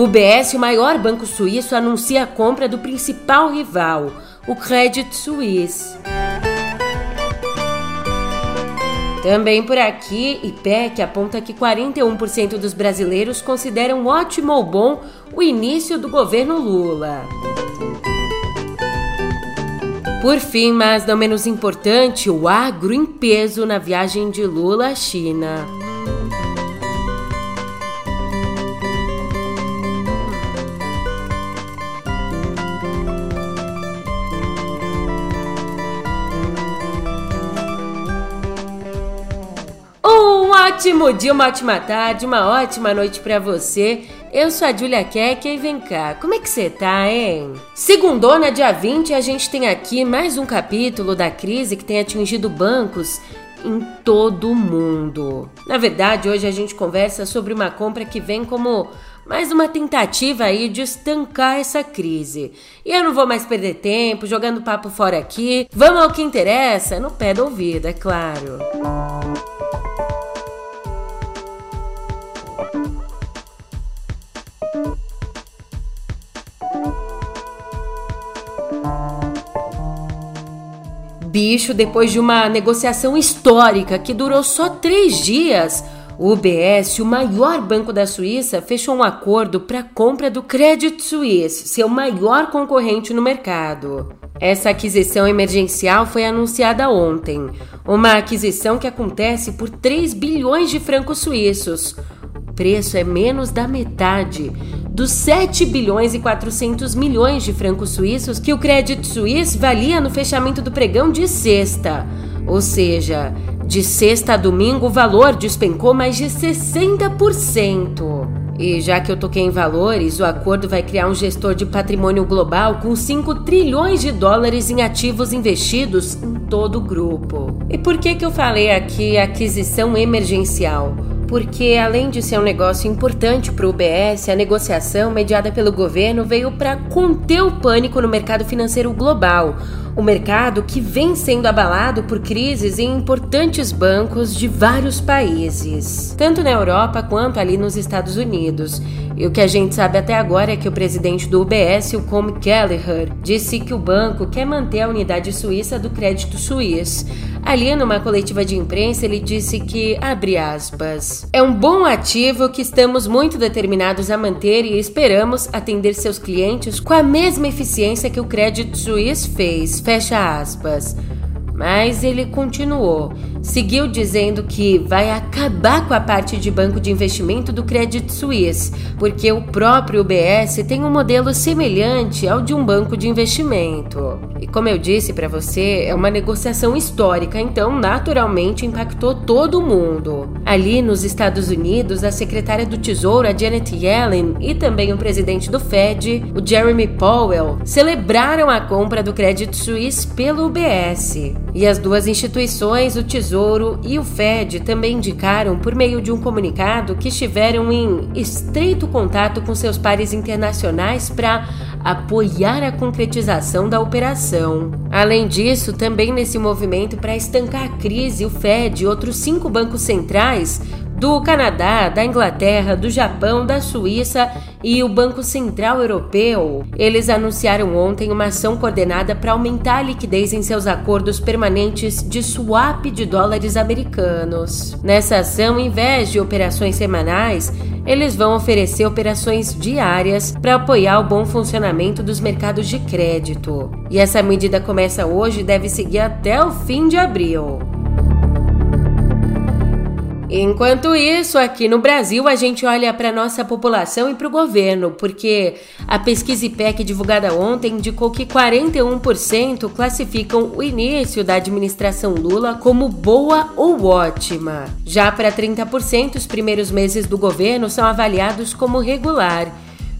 O UBS, o maior banco suíço, anuncia a compra do principal rival, o Credit Suisse. Também por aqui, IPEC aponta que 41% dos brasileiros consideram ótimo ou bom o início do governo Lula. Por fim, mas não menos importante, o agro em peso na viagem de Lula à China. Ótimo dia, uma ótima tarde, uma ótima noite para você. Eu sou a Julia Keck e vem cá, como é que você tá, hein? Segundona, dia 20, a gente tem aqui mais um capítulo da crise que tem atingido bancos em todo o mundo. Na verdade, hoje a gente conversa sobre uma compra que vem como mais uma tentativa aí de estancar essa crise. E eu não vou mais perder tempo jogando papo fora aqui. Vamos ao que interessa, no pé do ouvido, é claro. Música Bicho, depois de uma negociação histórica que durou só três dias, o UBS, o maior banco da Suíça, fechou um acordo para a compra do Credit Suisse, seu maior concorrente no mercado. Essa aquisição emergencial foi anunciada ontem, uma aquisição que acontece por 3 bilhões de francos suíços. O preço é menos da metade dos 7 bilhões e 400 milhões de francos suíços que o Credit Suisse valia no fechamento do pregão de sexta. Ou seja, de sexta a domingo o valor despencou mais de 60%. E já que eu toquei em valores, o acordo vai criar um gestor de patrimônio global com 5 trilhões de dólares em ativos investidos em todo o grupo. E por que, que eu falei aqui aquisição emergencial? Porque além de ser um negócio importante para o UBS, a negociação mediada pelo governo veio para conter o pânico no mercado financeiro global, o mercado que vem sendo abalado por crises em importantes bancos de vários países, tanto na Europa quanto ali nos Estados Unidos. E o que a gente sabe até agora é que o presidente do UBS, o Com Kelleher, disse que o banco quer manter a unidade suíça do crédito suíço. Ali, numa coletiva de imprensa, ele disse que, abre aspas, é um bom ativo que estamos muito determinados a manter e esperamos atender seus clientes com a mesma eficiência que o Crédito Suisse fez, fecha aspas. Mas ele continuou. Seguiu dizendo que vai acabar com a parte de banco de investimento do Credit Suisse, porque o próprio UBS tem um modelo semelhante ao de um banco de investimento. E como eu disse para você, é uma negociação histórica, então naturalmente impactou todo mundo. Ali nos Estados Unidos, a secretária do Tesouro, a Janet Yellen, e também o presidente do Fed, o Jeremy Powell, celebraram a compra do Credit Suisse pelo UBS. E as duas instituições, o Tesouro e o Fed, também indicaram, por meio de um comunicado, que estiveram em estreito contato com seus pares internacionais para apoiar a concretização da operação. Além disso, também nesse movimento para estancar a crise, o Fed e outros cinco bancos centrais do Canadá, da Inglaterra, do Japão, da Suíça e o Banco Central Europeu. Eles anunciaram ontem uma ação coordenada para aumentar a liquidez em seus acordos permanentes de swap de dólares americanos. Nessa ação, em vez de operações semanais, eles vão oferecer operações diárias para apoiar o bom funcionamento dos mercados de crédito. E essa medida começa hoje e deve seguir até o fim de abril. Enquanto isso, aqui no Brasil, a gente olha para nossa população e para o governo, porque a pesquisa IPEC divulgada ontem indicou que 41% classificam o início da administração Lula como boa ou ótima. Já para 30%, os primeiros meses do governo são avaliados como regular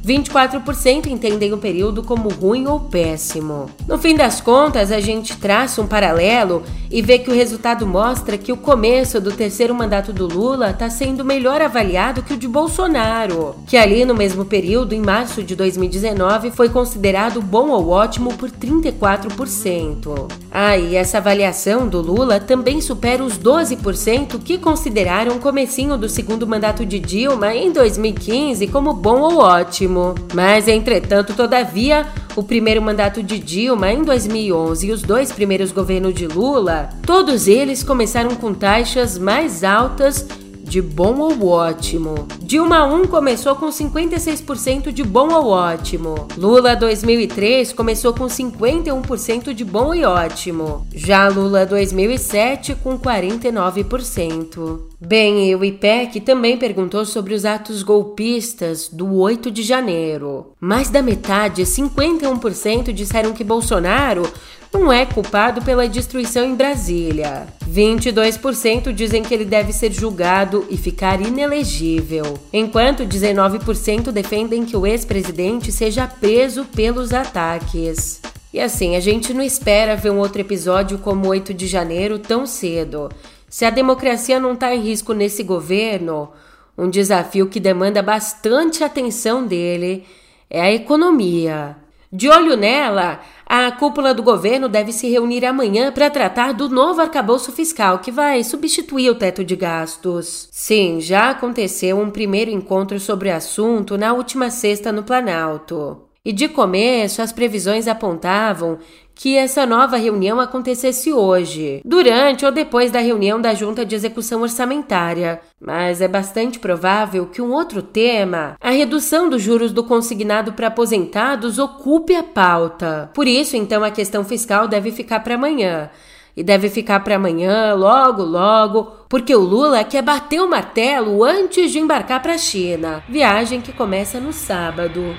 24% entendem o período como ruim ou péssimo. No fim das contas, a gente traça um paralelo e vê que o resultado mostra que o começo do terceiro mandato do Lula está sendo melhor avaliado que o de Bolsonaro, que ali no mesmo período, em março de 2019, foi considerado bom ou ótimo por 34%. Ah, e essa avaliação do Lula também supera os 12% que consideraram o comecinho do segundo mandato de Dilma em 2015 como bom ou ótimo Mas, entretanto, todavia, o primeiro mandato de Dilma em 2011 e os dois primeiros governos de Lula, todos eles começaram com taxas mais altas de bom ou ótimo. Dilma 1 começou com 56% de bom ou ótimo. Lula 2003 começou com 51% de bom e ótimo. Já Lula 2007 com 49%. Bem, o IPEC também perguntou sobre os atos golpistas do 8 de janeiro. Mais da metade, 51%, disseram que Bolsonaro não é culpado pela destruição em Brasília. 22% dizem que ele deve ser julgado e ficar inelegível, enquanto 19% defendem que o ex-presidente seja preso pelos ataques. E assim, a gente não espera ver um outro episódio como 8 de janeiro tão cedo. Se a democracia não está em risco nesse governo, um desafio que demanda bastante atenção dele é a economia. De olho nela, a cúpula do governo deve se reunir amanhã para tratar do novo arcabouço fiscal que vai substituir o teto de gastos. Sim, já aconteceu um primeiro encontro sobre o assunto na última sexta no Planalto. E de começo, as previsões apontavam que essa nova reunião acontecesse hoje, durante ou depois da reunião da Junta de Execução Orçamentária. Mas é bastante provável que um outro tema, a redução dos juros do consignado para aposentados, ocupe a pauta. Por isso, então, a questão fiscal deve ficar para amanhã. E deve ficar para amanhã, logo, logo, porque o Lula quer bater o martelo antes de embarcar para a China, viagem que começa no sábado.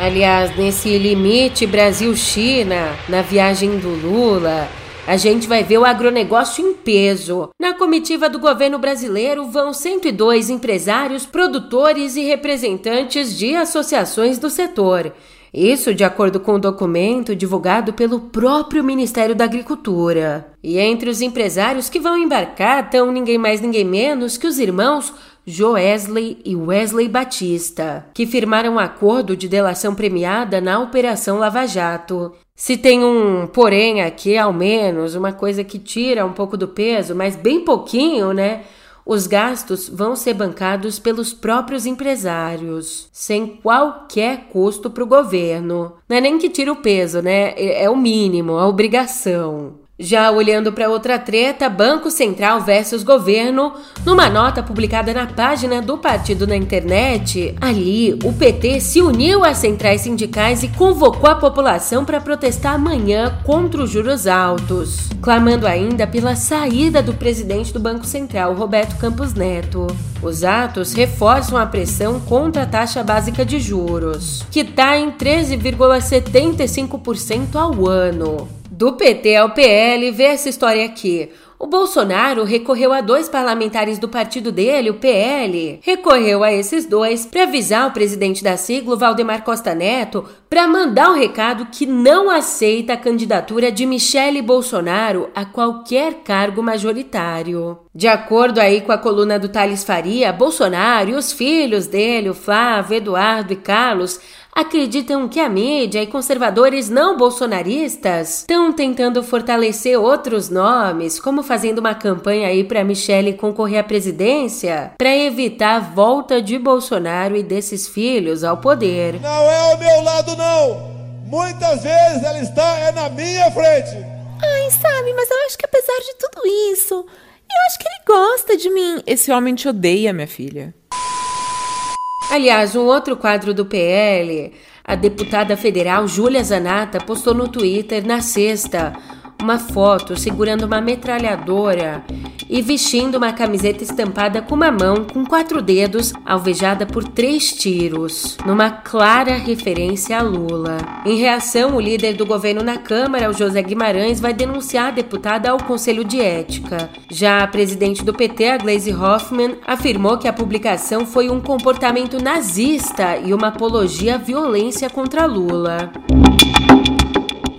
Aliás, nesse limite Brasil-China, na viagem do Lula, a gente vai ver o agronegócio em peso. Na comitiva do governo brasileiro vão 102 empresários, produtores e representantes de associações do setor. Isso de acordo com o documento divulgado pelo próprio Ministério da Agricultura. E entre os empresários que vão embarcar estão ninguém mais ninguém menos que os irmãos Joesley e Wesley Batista, que firmaram um acordo de delação premiada na Operação Lava Jato. Se tem um porém aqui, ao menos, uma coisa que tira um pouco do peso, mas bem pouquinho, né? Os gastos vão ser bancados pelos próprios empresários, sem qualquer custo para o governo. Não é nem que tira o peso, né? É, é o mínimo, a obrigação. Já olhando para outra treta, Banco Central versus governo, numa nota publicada na página do partido na internet, ali o PT se uniu às centrais sindicais e convocou a população para protestar amanhã contra os juros altos, clamando ainda pela saída do presidente do Banco Central, Roberto Campos Neto. Os atos reforçam a pressão contra a taxa básica de juros, que está em 13,75% ao ano. Do PT ao PL, vê essa história aqui. O Bolsonaro recorreu a dois parlamentares do partido dele, o PL. Recorreu a esses dois para avisar o presidente da sigla, Valdemar Costa Neto, para mandar um recado que não aceita a candidatura de Michele Bolsonaro a qualquer cargo majoritário. De acordo aí com a coluna do Thales Faria, Bolsonaro e os filhos dele, o Flávio, Eduardo e Carlos, acreditam que a mídia e conservadores não bolsonaristas estão tentando fortalecer outros nomes, como fazendo uma campanha aí para Michele concorrer à presidência, para evitar a volta de Bolsonaro e desses filhos ao poder. Não é ao meu lado não. Muitas vezes ela está é na minha frente. Ai, sabe, mas eu acho que apesar de tudo isso, eu acho que ele gosta de mim. Esse homem te odeia, minha filha. Aliás, um outro quadro do PL, a deputada federal Júlia Zanata postou no Twitter na sexta uma foto segurando uma metralhadora e vestindo uma camiseta estampada com uma mão com quatro dedos, alvejada por três tiros, numa clara referência a Lula. Em reação, o líder do governo na Câmara, o José Guimarães, vai denunciar a deputada ao Conselho de Ética. Já a presidente do PT, a Gleisi Hoffmann, afirmou que a publicação foi um comportamento nazista e uma apologia à violência contra Lula.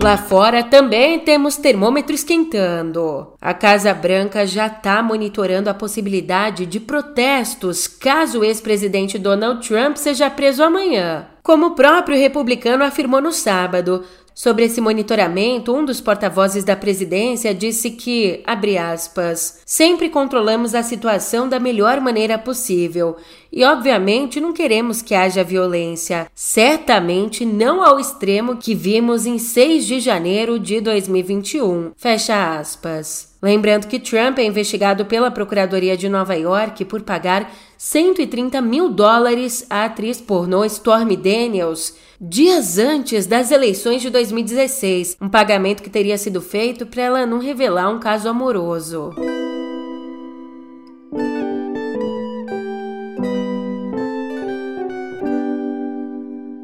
Lá fora também temos termômetro esquentando. A Casa Branca já está monitorando a possibilidade de protestos caso o ex-presidente Donald Trump seja preso amanhã. Como o próprio republicano afirmou no sábado, Sobre esse monitoramento, um dos porta-vozes da presidência disse que, abre aspas, sempre controlamos a situação da melhor maneira possível e, obviamente, não queremos que haja violência. Certamente não ao extremo que vimos em 6 de janeiro de 2021. Fecha aspas. Lembrando que Trump é investigado pela Procuradoria de Nova York por pagar 130 mil dólares à atriz pornô Stormy Daniels dias antes das eleições de 2016, um pagamento que teria sido feito para ela não revelar um caso amoroso.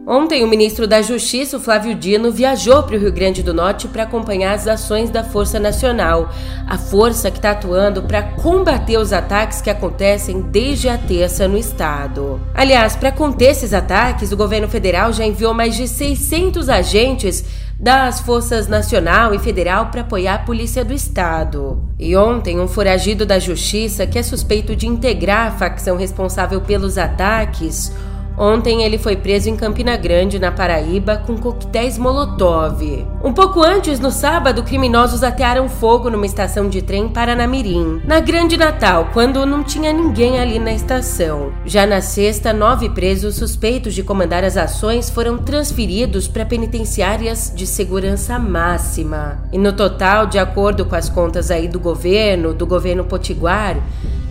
Ontem, o ministro da Justiça, Flávio Dino, viajou para o Rio Grande do Norte para acompanhar as ações da Força Nacional, a força que está atuando para combater os ataques que acontecem desde a terça no estado. Aliás, para conter esses ataques, o governo federal já enviou mais de 600 agentes das Forças Nacional e Federal para apoiar a Polícia do Estado. E ontem, um foragido da Justiça, que é suspeito de integrar a facção responsável pelos ataques, Ontem ele foi preso em Campina Grande, na Paraíba, com coquetéis Molotov. Um pouco antes, no sábado, criminosos atearam fogo numa estação de trem Paranamirim, na Grande Natal, quando não tinha ninguém ali na estação. Já na sexta, nove presos suspeitos de comandar as ações foram transferidos para penitenciárias de segurança máxima. E no total, de acordo com as contas aí do governo, do governo potiguar,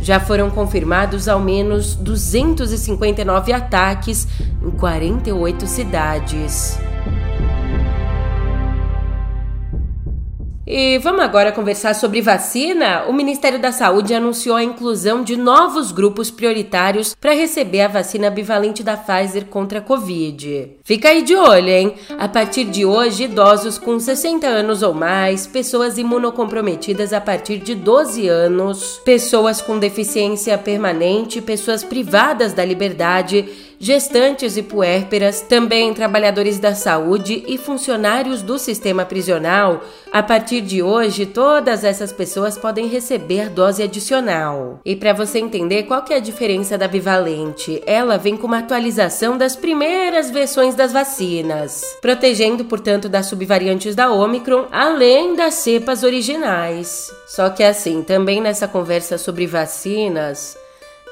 já foram confirmados ao menos 259 ataques em 48 cidades. E vamos agora conversar sobre vacina? O Ministério da Saúde anunciou a inclusão de novos grupos prioritários para receber a vacina bivalente da Pfizer contra a Covid. Fica aí de olho, hein? A partir de hoje, idosos com 60 anos ou mais, pessoas imunocomprometidas a partir de 12 anos, pessoas com deficiência permanente, pessoas privadas da liberdade gestantes e puérperas, também trabalhadores da saúde e funcionários do sistema prisional. A partir de hoje, todas essas pessoas podem receber dose adicional. E para você entender qual que é a diferença da bivalente, ela vem com uma atualização das primeiras versões das vacinas, protegendo, portanto, das subvariantes da Omicron, além das cepas originais. Só que assim, também nessa conversa sobre vacinas,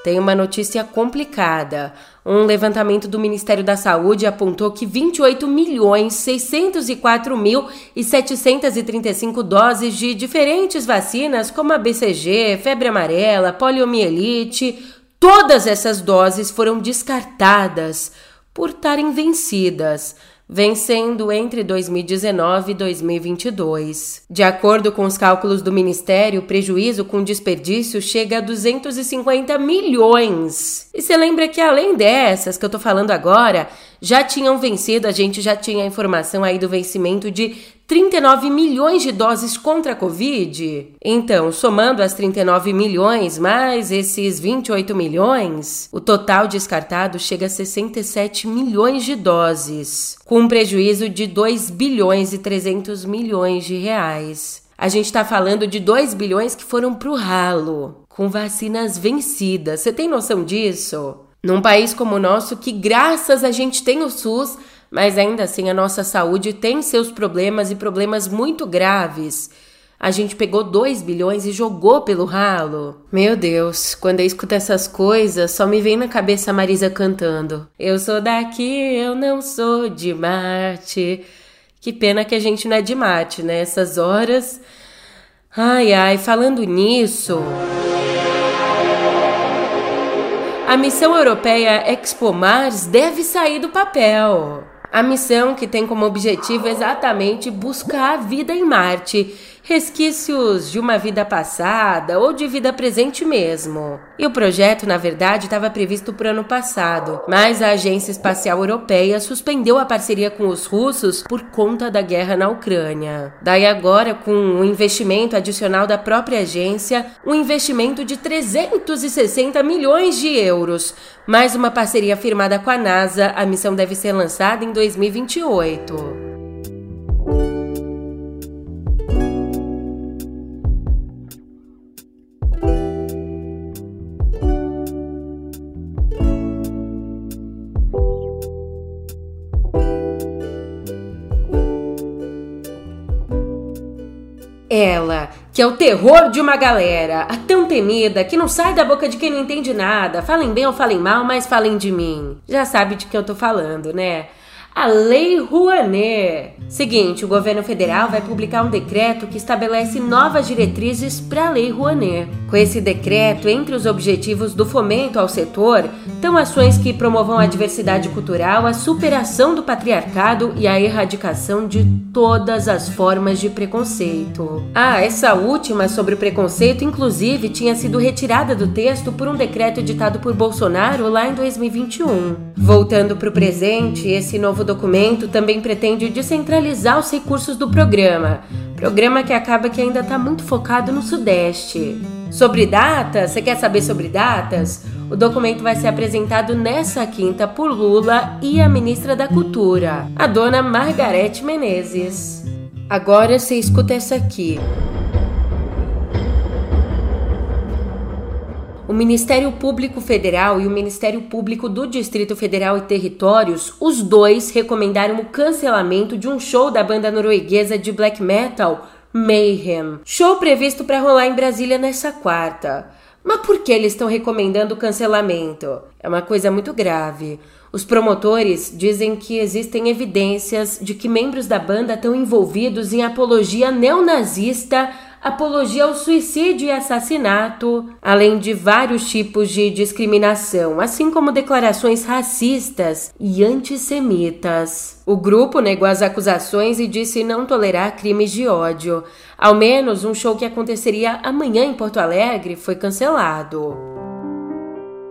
tem uma notícia complicada. Um levantamento do Ministério da Saúde apontou que 28 milhões 604 mil e 735 doses de diferentes vacinas, como a BCG, febre amarela, poliomielite, todas essas doses foram descartadas por estarem vencidas vencendo entre 2019 e 2022. De acordo com os cálculos do Ministério, o prejuízo com desperdício chega a 250 milhões. E você lembra que além dessas que eu tô falando agora, já tinham vencido, a gente já tinha a informação aí do vencimento de 39 milhões de doses contra a Covid. Então, somando as 39 milhões mais esses 28 milhões, o total descartado chega a 67 milhões de doses, com um prejuízo de 2 bilhões e 300 milhões de reais. A gente está falando de 2 bilhões que foram para o ralo, com vacinas vencidas. Você tem noção disso? Num país como o nosso, que graças a gente tem o SUS, mas ainda assim a nossa saúde tem seus problemas e problemas muito graves. A gente pegou 2 bilhões e jogou pelo ralo. Meu Deus, quando eu escuto essas coisas, só me vem na cabeça a Marisa cantando. Eu sou daqui, eu não sou de Marte. Que pena que a gente não é de Marte, né? Essas horas. Ai, ai, falando nisso. A missão europeia Expo Mars deve sair do papel. A missão que tem como objetivo exatamente buscar a vida em Marte resquícios de uma vida passada ou de vida presente mesmo. E o projeto, na verdade, estava previsto para o ano passado, mas a Agência Espacial Europeia suspendeu a parceria com os russos por conta da guerra na Ucrânia. Daí agora, com um investimento adicional da própria agência, um investimento de 360 milhões de euros, mais uma parceria firmada com a NASA, a missão deve ser lançada em 2028. Ela, que é o terror de uma galera, a tão temida, que não sai da boca de quem não entende nada. Falem bem ou falem mal, mas falem de mim. Já sabe de que eu tô falando, né? A Lei Rouanet. Seguinte, o governo federal vai publicar um decreto que estabelece novas diretrizes para a Lei Rouanet. Com esse decreto, entre os objetivos do fomento ao setor, estão ações que promovam a diversidade cultural, a superação do patriarcado e a erradicação de todas as formas de preconceito. Ah, essa última sobre o preconceito, inclusive, tinha sido retirada do texto por um decreto editado por Bolsonaro lá em 2021. Voltando para o presente, esse novo novo documento também pretende descentralizar os recursos do programa, programa que acaba que ainda está muito focado no Sudeste. Sobre datas, você quer saber sobre datas? O documento vai ser apresentado nessa quinta por Lula e a ministra da Cultura, a dona Margarete Menezes. Agora você escuta essa aqui. O Ministério Público Federal e o Ministério Público do Distrito Federal e Territórios, os dois recomendaram o cancelamento de um show da banda norueguesa de black metal Mayhem. Show previsto para rolar em Brasília nessa quarta. Mas por que eles estão recomendando o cancelamento? É uma coisa muito grave. Os promotores dizem que existem evidências de que membros da banda estão envolvidos em apologia neonazista apologia ao suicídio e assassinato, além de vários tipos de discriminação, assim como declarações racistas e antissemitas. O grupo negou as acusações e disse não tolerar crimes de ódio. Ao menos um show que aconteceria amanhã em Porto Alegre foi cancelado.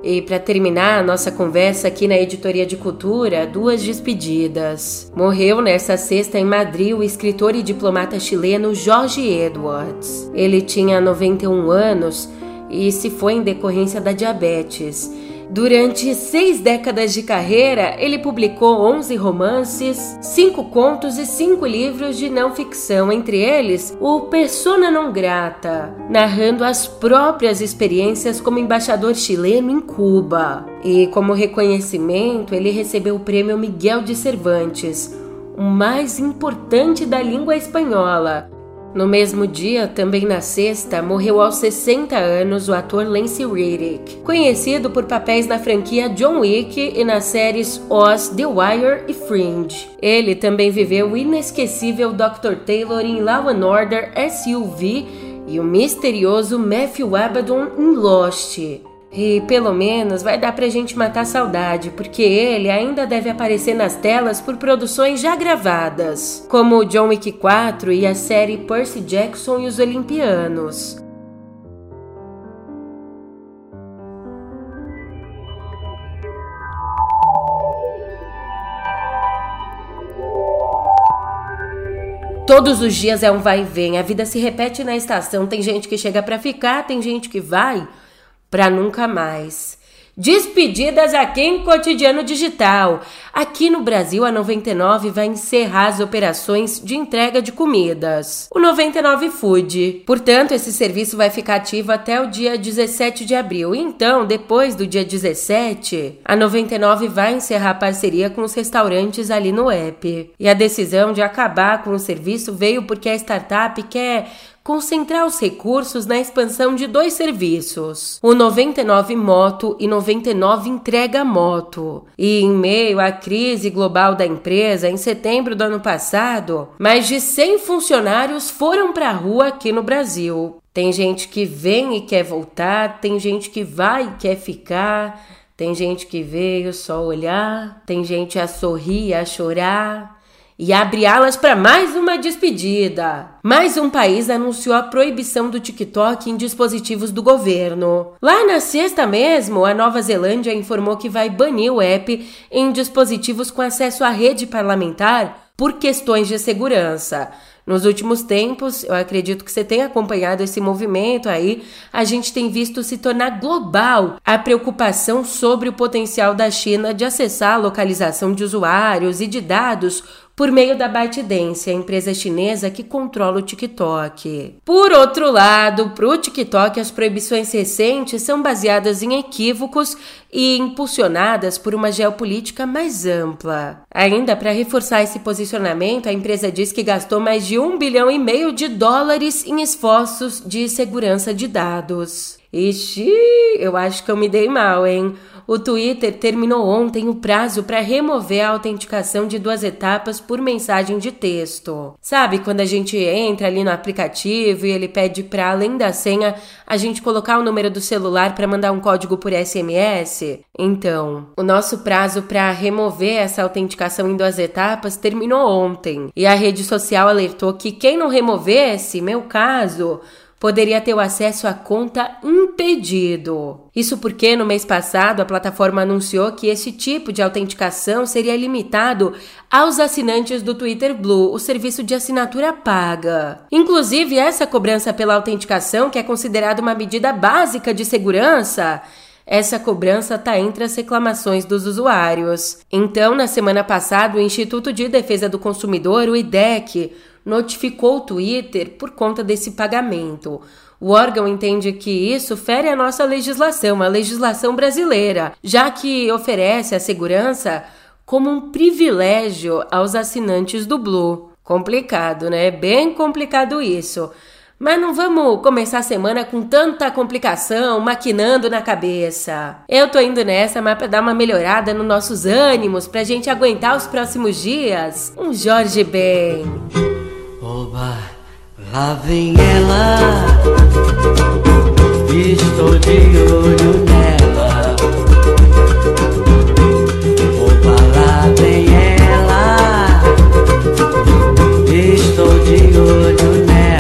E para terminar a nossa conversa aqui na Editoria de Cultura, duas despedidas. Morreu nesta sexta em Madrid o escritor e diplomata chileno Jorge Edwards. Ele tinha 91 anos e se foi em decorrência da diabetes. Durante seis décadas de carreira, ele publicou 11 romances, cinco contos e cinco livros de não ficção, entre eles o Persona Non Grata, narrando as próprias experiências como embaixador chileno em Cuba. E como reconhecimento, ele recebeu o prêmio Miguel de Cervantes, o mais importante da língua espanhola, no mesmo dia, também na sexta, morreu aos 60 anos o ator Lance Reddick, conhecido por papéis na franquia John Wick e nas séries Oz, The Wire e Fringe. Ele também viveu o inesquecível Dr. Taylor em Law and Order SUV e o misterioso Matthew Abaddon em Lost. E pelo menos vai dar pra gente matar saudade, porque ele ainda deve aparecer nas telas por produções já gravadas, como John Wick 4 e a série Percy Jackson e os Olimpianos. Todos os dias é um vai e vem, a vida se repete na estação, tem gente que chega para ficar, tem gente que vai para nunca mais. Despedidas aqui em Cotidiano Digital. Aqui no Brasil, a 99 vai encerrar as operações de entrega de comidas. O 99 Food. Portanto, esse serviço vai ficar ativo até o dia 17 de abril. Então, depois do dia 17, a 99 vai encerrar a parceria com os restaurantes ali no app. E a decisão de acabar com o serviço veio porque a startup quer concentrar os recursos na expansão de dois serviços, o 99 Moto e 99 Entrega Moto. E em meio à crise global da empresa, em setembro do ano passado, mais de 100 funcionários foram para a rua aqui no Brasil. Tem gente que vem e quer voltar, tem gente que vai e quer ficar, tem gente que veio só olhar, tem gente a sorrir, a chorar e abre alas para mais uma despedida. Mais um país anunciou a proibição do TikTok em dispositivos do governo. Lá na sexta mesmo, a Nova Zelândia informou que vai banir o app em dispositivos com acesso à rede parlamentar por questões de segurança. Nos últimos tempos, eu acredito que você tem acompanhado esse movimento aí, a gente tem visto se tornar global a preocupação sobre o potencial da China de acessar a localização de usuários e de dados por meio da ByteDance, a empresa chinesa que controla o TikTok. Por outro lado, para o TikTok, as proibições recentes são baseadas em equívocos e impulsionadas por uma geopolítica mais ampla. Ainda para reforçar esse posicionamento, a empresa diz que gastou mais de um bilhão e meio de dólares em esforços de segurança de dados. Ixi, eu acho que eu me dei mal, hein? O Twitter terminou ontem o prazo para remover a autenticação de duas etapas por mensagem de texto. Sabe quando a gente entra ali no aplicativo e ele pede para além da senha a gente colocar o número do celular para mandar um código por SMS? Então, o nosso prazo para remover essa autenticação em duas etapas terminou ontem. E a rede social alertou que quem não removesse, meu caso, poderia ter o acesso à conta impedido. Isso porque no mês passado a plataforma anunciou que esse tipo de autenticação seria limitado aos assinantes do Twitter Blue, o serviço de assinatura paga. Inclusive, essa cobrança pela autenticação, que é considerada uma medida básica de segurança, essa cobrança está entre as reclamações dos usuários. Então, na semana passada, o Instituto de Defesa do Consumidor, o IDEC, notificou o Twitter por conta desse pagamento. O órgão entende que isso fere a nossa legislação, a legislação brasileira, já que oferece a segurança como um privilégio aos assinantes do Blue. Complicado, né? Bem complicado isso. Mas não vamos começar a semana com tanta complicação, maquinando na cabeça. Eu tô indo nessa, mas pra dar uma melhorada nos nossos ânimos, pra gente aguentar os próximos dias. Um Jorge bem. Oba, lá vem ela, estou de olho nela. Oba, lá vem ela, estou de olho nela.